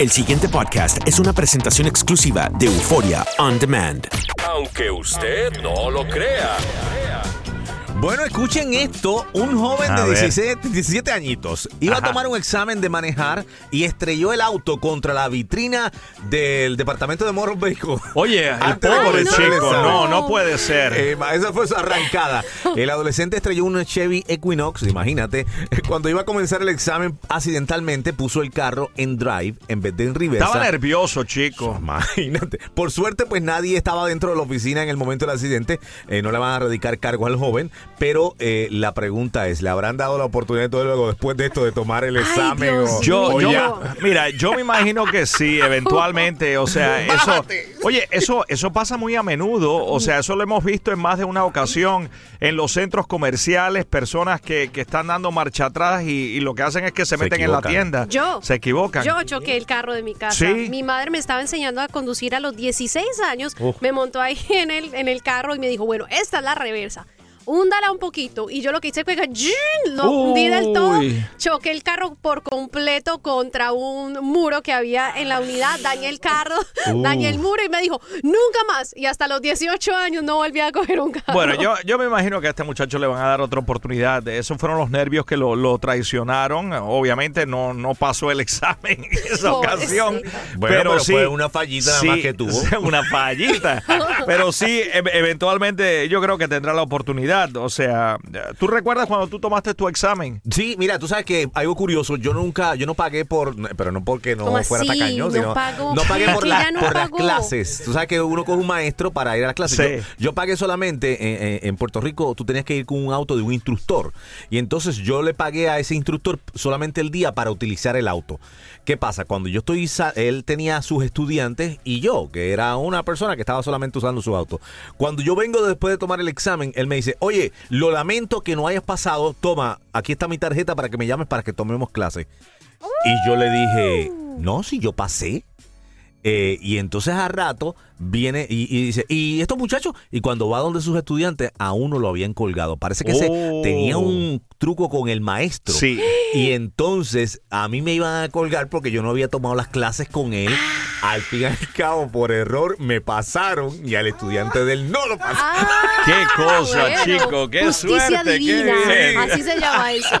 El siguiente podcast es una presentación exclusiva de Euforia On Demand. Aunque usted no lo crea. Bueno, escuchen esto. Un joven A de ver. 17, 17 añitos iba Ajá. a tomar un examen de manejar y estrelló el auto contra la vitrina del departamento de Motor Vehicle. Oye, el pobre el chico, no, no puede ser. Eh, esa fue su arrancada. El adolescente estrelló un Chevy Equinox, imagínate. Cuando iba a comenzar el examen, accidentalmente puso el carro en drive en vez de en reversa. Estaba nervioso, chico. Imagínate. Por suerte, pues nadie estaba dentro de la oficina en el momento del accidente. Eh, no le van a radicar cargo al joven. Pero eh, la pregunta es: ¿le habrán dado la oportunidad todo luego después de esto de tomar el examen? Dios o- Yo, o yo, ya? mira, yo me imagino que sí, eventualmente, o sea, eso, oye, eso, eso pasa muy a menudo, o sea, eso lo hemos visto en más de una ocasión en los centros comerciales, personas que, que están dando marcha atrás y, y lo que hacen es que se Se meten en la tienda, Yo. se equivocan. Yo choqué el carro de mi casa. Sí. Mi madre me estaba enseñando a conducir a los 16 años. Uf. Me montó ahí en el, en el carro y me dijo, bueno, esta es la reversa. Húndala un poquito. Y yo lo que hice fue que lo hundí del todo. Choqué el carro por completo contra un muro que había en la unidad. Dañé el carro, Uh. dañé el muro y me dijo, nunca más. Y hasta los 18 años no volví a coger un carro. Bueno, yo, yo me imagino que a este muchacho le van a dar otra oportunidad. Esos fueron los nervios que lo, lo traicionaron. Obviamente no, no pasó el examen en esa ocasión. Bueno, pero, pero sí. fue una fallita nada más que tuvo. Una fallita. pero sí, e- eventualmente yo creo que tendrá la oportunidad. O sea, ¿tú recuerdas cuando tú tomaste tu examen? Sí, mira, tú sabes que algo curioso, yo nunca, yo no pagué por, pero no porque no ¿Cómo fuera así? tacaño, No sino pagó. no pagué por, Que la- ya no por las clases. Tú sabes que uno coge un maestro para ir a las clases. Sí. Yo, yo pagué solamente eh, eh, en Puerto Rico, tú tenías que ir con un auto de un instructor. Y entonces yo le pagué a ese instructor solamente el día para utilizar el auto. ¿Qué pasa? Cuando yo estoy, sa- él tenía sus estudiantes y yo, que era una persona que estaba solamente usando su auto. Cuando yo vengo después de tomar el examen, él me dice, oye, lo lamento que no hayas pasado, toma, aquí está mi tarjeta para que me llames para que tomemos clase. Y yo le dije, no, si yo pasé. Eh, y entonces a rato viene y, y dice, ¿y estos muchachos? Y cuando va donde sus estudiantes, a uno lo habían colgado. Parece que ese Oh. tenía un truco con el maestro. Sí. Y entonces a mí me iban a colgar porque yo no había tomado las clases con él. Al fin y al cabo, por error, me pasaron y al estudiante de él no lo pasaron. Ah, Qué cosa, bueno. chico, qué Justicia suerte, qué divina. Así se llama eso.